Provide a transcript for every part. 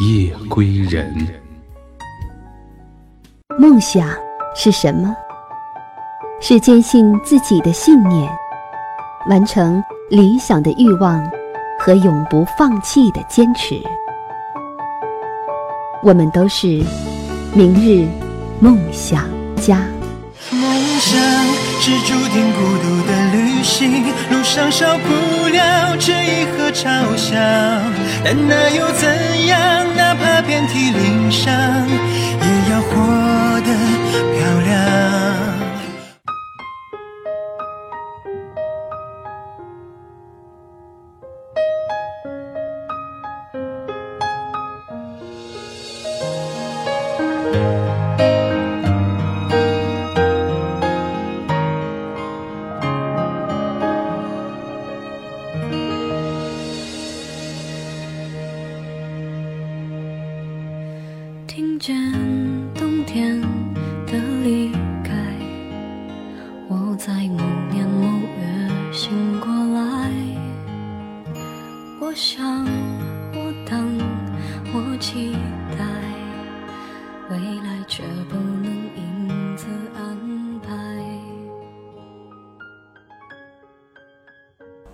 夜归人。梦想是什么？是坚信自己的信念，完成理想的欲望和永不放弃的坚持。我们都是明日梦想家。梦想是注定孤独的旅路上少不了质疑和嘲笑，但那又怎样？哪怕遍体鳞伤，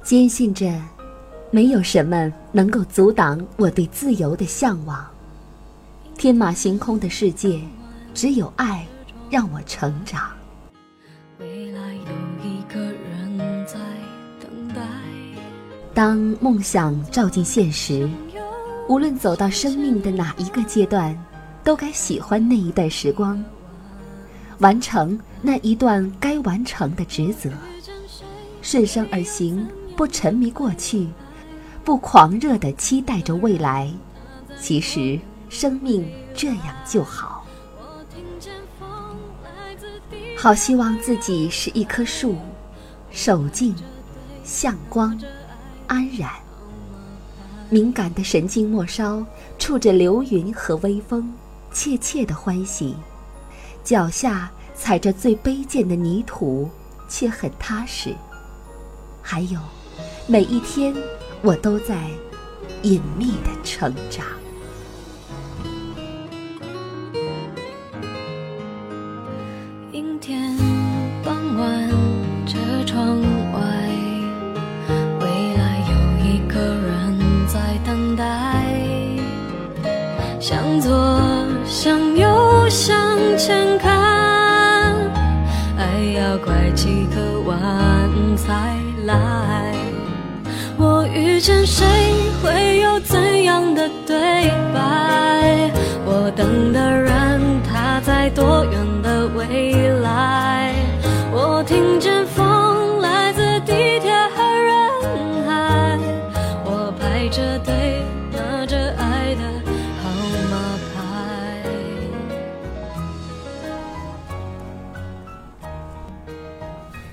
坚信着，没有什么能够阻挡我对自由的向往。天马行空的世界，只有爱让我成长。未来有一个人在等待。当梦想照进现实，无论走到生命的哪一个阶段，都该喜欢那一段时光，完成那一段该完成的职责，顺生而行，不沉迷过去，不狂热地期待着未来。其实。生命这样就好，好希望自己是一棵树，守静，向光，安然。敏感的神经末梢触着流云和微风，切切的欢喜。脚下踩着最卑贱的泥土，却很踏实。还有，每一天我都在隐秘的成长。阴天傍晚车窗外，未来有一个人在等待。向左向右向前看，爱要拐几个弯。见谁，会有怎样的对白？我等的人，他在多远的未来？我听见风来自地铁和人海，我排着队拿着爱的号码牌。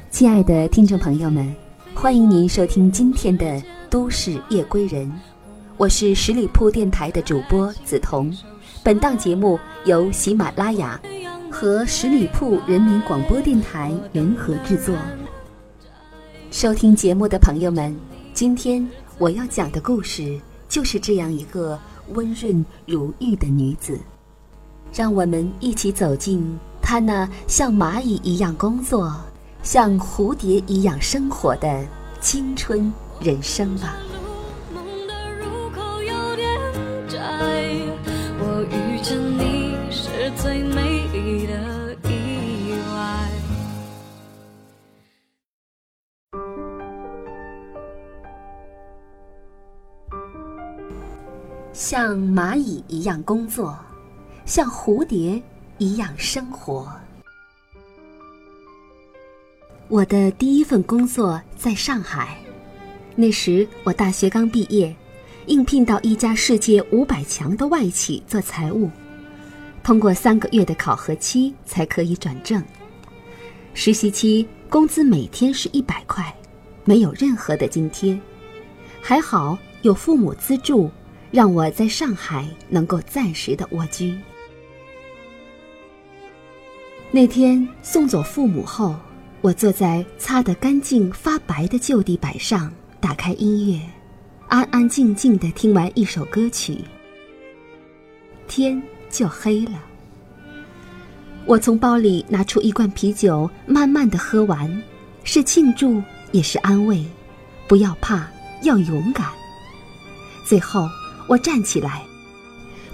亲爱的听众朋友们，欢迎您收听今天的《都市夜归人》，我是十里铺电台的主播梓潼。本档节目由喜马拉雅和十里铺人民广播电台联合制作。收听节目的朋友们，今天我要讲的故事就是这样一个温润如玉的女子，让我们一起走进她那像蚂蚁一样工作。像蝴蝶一样生活的青春人生吧。我遇见你是最美丽的意外。像蚂蚁一样工作，像蝴蝶一样生活。我的第一份工作在上海，那时我大学刚毕业，应聘到一家世界五百强的外企做财务，通过三个月的考核期才可以转正。实习期工资每天是一百块，没有任何的津贴，还好有父母资助，让我在上海能够暂时的蜗居。那天送走父母后，我坐在擦得干净发白的旧地板上，打开音乐。安安静静的听完一首歌曲，天就黑了。我从包里拿出一罐啤酒，慢慢的喝完，是庆祝也是安慰。不要怕，要勇敢。最后，我站起来，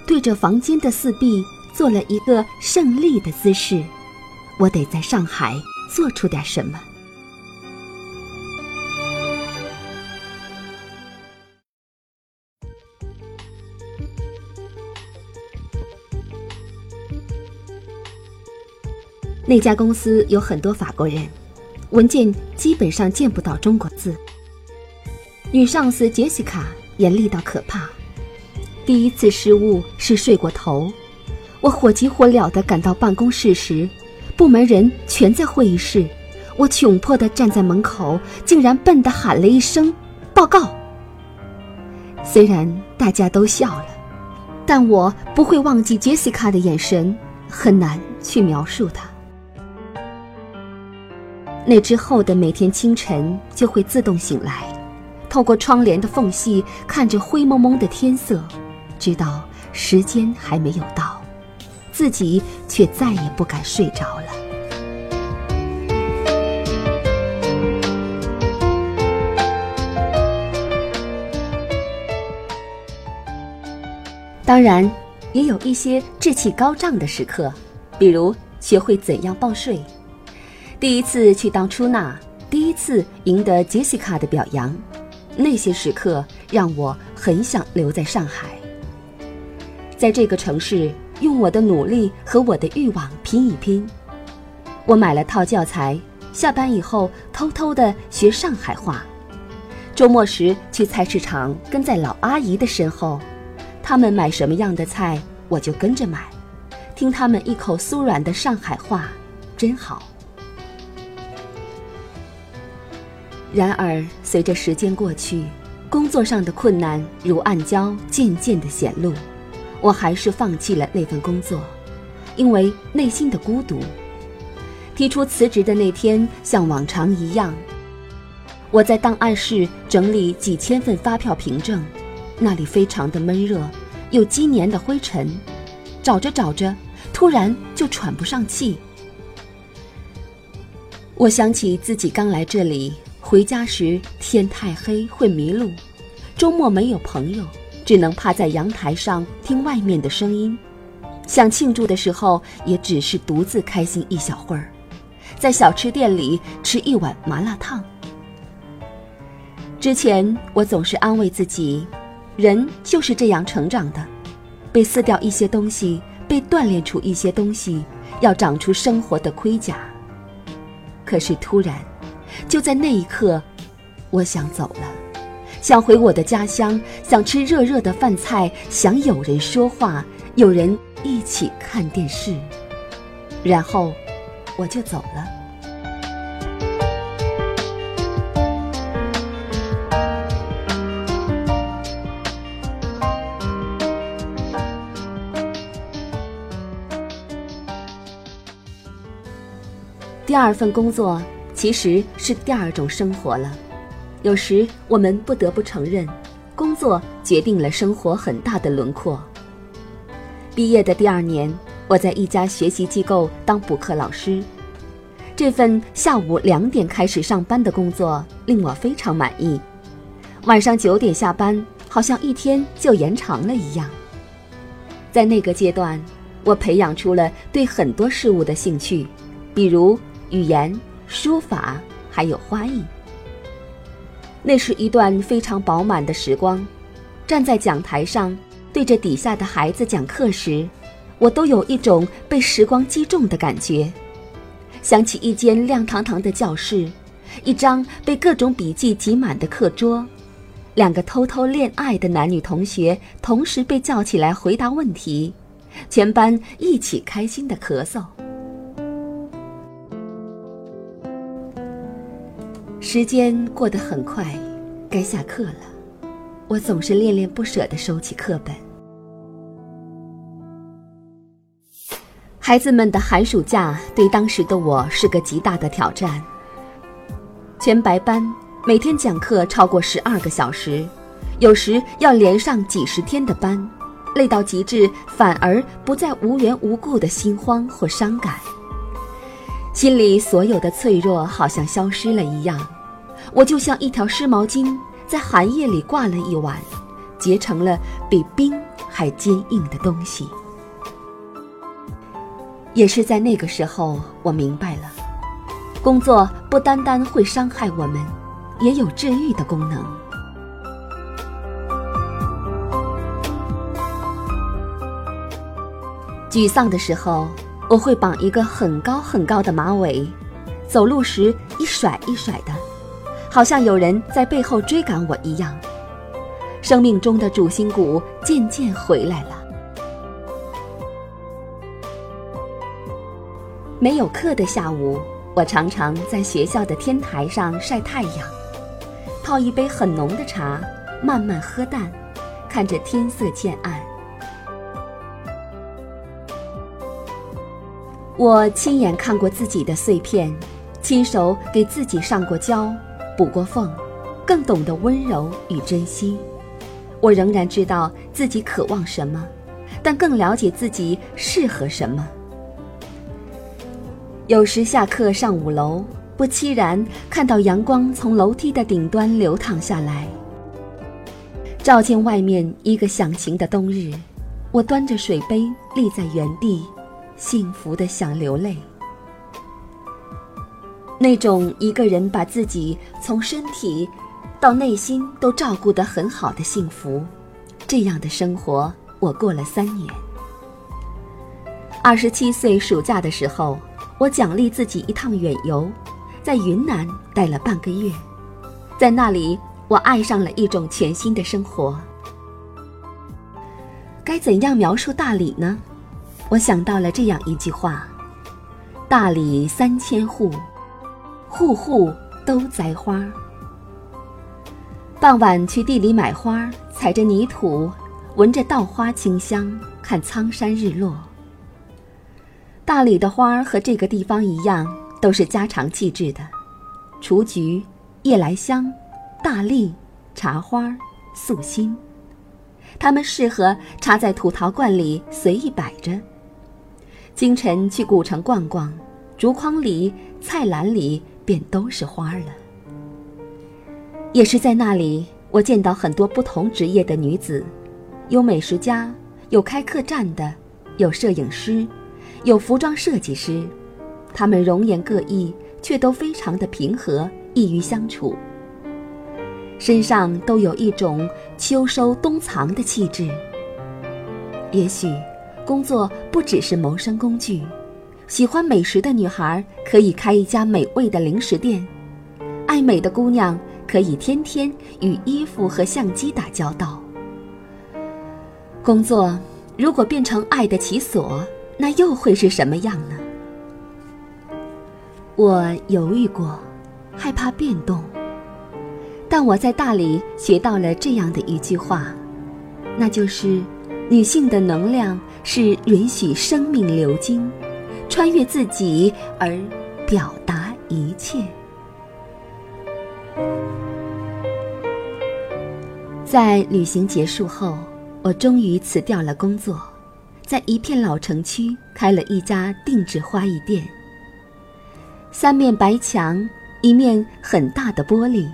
对着房间的四壁做了一个胜利的姿势。我得在上海做出点什么。那家公司有很多法国人，文件基本上见不到中国字。女上司杰西卡严厉到可怕，第一次失误是睡过头。我火急火燎地赶到办公室时，部门人全在会议室。我窘迫地站在门口，竟然笨地喊了一声“报告”。虽然大家都笑了，但我不会忘记杰西卡的眼神，很难去描述它。那之后的每天清晨，就会自动醒来，透过窗帘的缝隙看着灰蒙蒙的天色，知道时间还没有到，自己却再也不敢睡着了。当然，也有一些志气高涨的时刻，比如学会怎样报税。第一次去当出纳，第一次赢得杰西卡的表扬，那些时刻让我很想留在上海，在这个城市用我的努力和我的欲望拼一拼。我买了套教材，下班以后偷偷的学上海话，周末时去菜市场跟在老阿姨的身后，他们买什么样的菜我就跟着买，听他们一口酥软的上海话，真好。然而，随着时间过去，工作上的困难如暗礁渐渐的显露，我还是放弃了那份工作，因为内心的孤独。提出辞职的那天，像往常一样，我在档案室整理几千份发票凭证，那里非常的闷热，有积年的灰尘。找着找着，突然就喘不上气。我想起自己刚来这里。回家时天太黑会迷路，周末没有朋友，只能趴在阳台上听外面的声音。想庆祝的时候，也只是独自开心一小会儿，在小吃店里吃一碗麻辣烫。之前我总是安慰自己，人就是这样成长的，被撕掉一些东西，被锻炼出一些东西，要长出生活的盔甲。可是突然。就在那一刻，我想走了，想回我的家乡，想吃热热的饭菜，想有人说话，有人一起看电视，然后我就走了。第二份工作。其实是第二种生活了。有时我们不得不承认，工作决定了生活很大的轮廓。毕业的第二年，我在一家学习机构当补课老师。这份下午两点开始上班的工作令我非常满意。晚上九点下班，好像一天就延长了一样。在那个阶段，我培养出了对很多事物的兴趣，比如语言。书法还有花艺，那是一段非常饱满的时光。站在讲台上，对着底下的孩子讲课时，我都有一种被时光击中的感觉。想起一间亮堂堂的教室，一张被各种笔记挤满的课桌，两个偷偷恋爱的男女同学同时被叫起来回答问题，全班一起开心的咳嗽。时间过得很快，该下课了，我总是恋恋不舍地收起课本。孩子们的寒暑假对当时的我是个极大的挑战。全白班，每天讲课超过十二个小时，有时要连上几十天的班，累到极致，反而不再无缘无故的心慌或伤感。心里所有的脆弱好像消失了一样，我就像一条湿毛巾，在寒夜里挂了一晚，结成了比冰还坚硬的东西。也是在那个时候，我明白了。工作不单单会伤害我们，也有治愈的功能。沮丧的时候，我会绑一个很高很高的马尾，走路时一甩一甩的，好像有人在背后追赶我一样。生命中的主心骨渐渐回来了。没有课的下午。我常常在学校的天台上晒太阳，泡一杯很浓的茶，慢慢喝淡，看着天色渐暗。我亲眼看过自己的碎片，亲手给自己上过胶，补过缝，更懂得温柔与珍惜。我仍然知道自己渴望什么，但更了解自己适合什么。有时下课上五楼，不期然看到阳光从楼梯的顶端流淌下来，照进外面一个响晴的冬日。我端着水杯立在原地，幸福的想流泪。那种一个人把自己从身体到内心都照顾得很好的幸福，这样的生活我过了三年。二十七岁暑假的时候。我奖励自己一趟远游，在云南待了半个月，在那里我爱上了一种全新的生活。该怎样描述大理呢？我想到了这样一句话：大理三千户，户户都栽花。傍晚去地里买花，踩着泥土，闻着稻花清香，看苍山日落。大理的花和这个地方一样，都是家常气质的，雏菊、夜来香、大荔、茶花、素心，它们适合插在土陶罐里随意摆着。清晨去古城逛逛，竹筐里、菜篮里便都是花了。也是在那里，我见到很多不同职业的女子，有美食家，有开客栈的，有摄影师。有服装设计师，她们容颜各异，却都非常的平和，易于相处。身上都有一种秋收冬藏的气质。也许，工作不只是谋生工具。喜欢美食的女孩可以开一家美味的零食店，爱美的姑娘可以天天与衣服和相机打交道。工作如果变成爱的其所。那又会是什么样呢？我犹豫过，害怕变动。但我在大理学到了这样的一句话，那就是：女性的能量是允许生命流经，穿越自己而表达一切。在旅行结束后，我终于辞掉了工作。在一片老城区开了一家定制花艺店。三面白墙，一面很大的玻璃，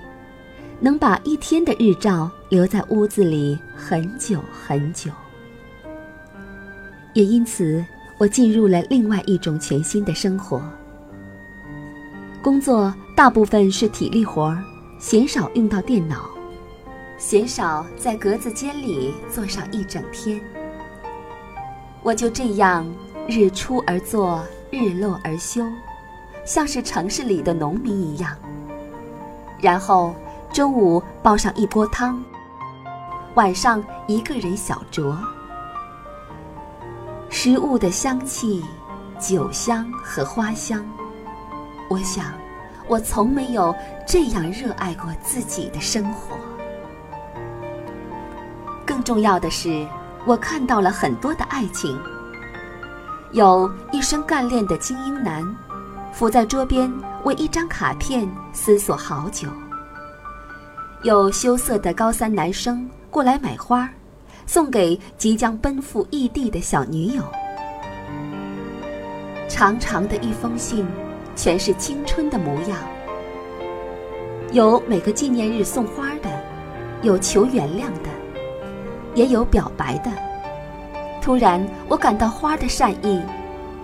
能把一天的日照留在屋子里很久很久。也因此，我进入了另外一种全新的生活。工作大部分是体力活儿，鲜少用到电脑，鲜少在格子间里坐上一整天。我就这样日出而作，日落而休，像是城市里的农民一样。然后中午煲上一锅汤，晚上一个人小酌。食物的香气、酒香和花香，我想，我从没有这样热爱过自己的生活。更重要的是，我看到了很多的爱情。有一身干练的精英男，伏在桌边为一张卡片思索好久；有羞涩的高三男生过来买花，送给即将奔赴异地的小女友。长长的一封信，全是青春的模样。有每个纪念日送花的，有求原谅的，也有表白的。突然，我感到花的善意。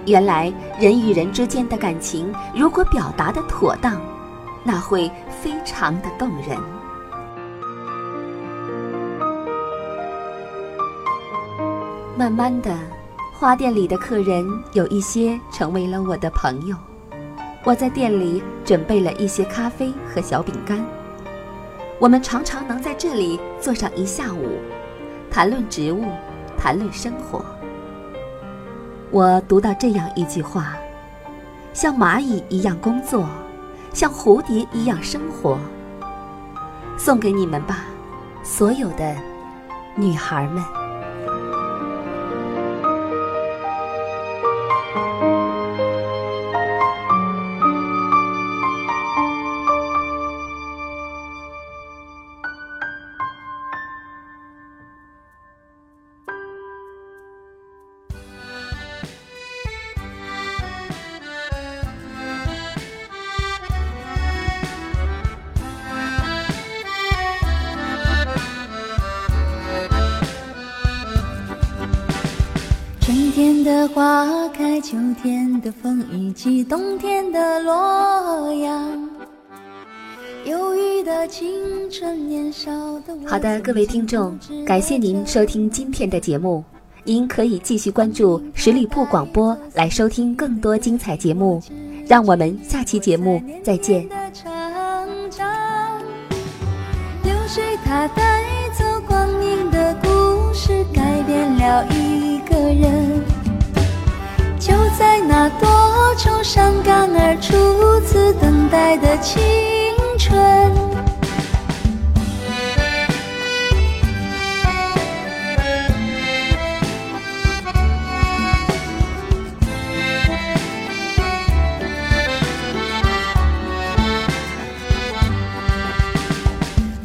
原来，人与人之间的感情，如果表达的妥当，那会非常的动人。慢慢的。花店里的客人有一些成为了我的朋友，我在店里准备了一些咖啡和小饼干。我们常常能在这里坐上一下午，谈论植物，谈论生活。我读到这样一句话：像蚂蚁一样工作，像蝴蝶一样生活。送给你们吧，所有的女孩们。的风，以及冬天的洛阳。忧郁的青春，年少的好的，各位听众，感谢您收听今天的节目。您可以继续关注十里铺广播来收听更多精彩节目。让我们下期节目再见。流水它带走光阴的故事，改变了一个人。在那多愁善感而初次等待的青春，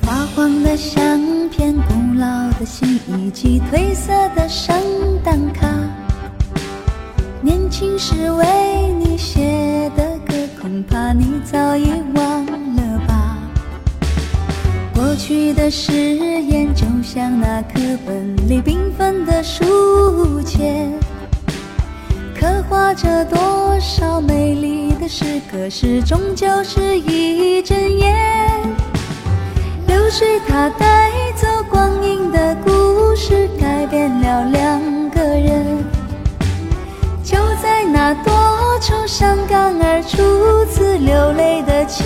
发黄的相片、古老的信以及褪色是，可是终究是一阵烟。流水它带走光阴的故事，改变了两个人。就在那多愁善感而初次流泪的青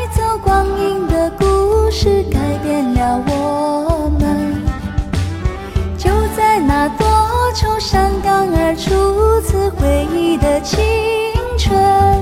光阴的故事，改变了我们。就在那多愁善感而初次回忆的青春，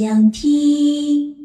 想听。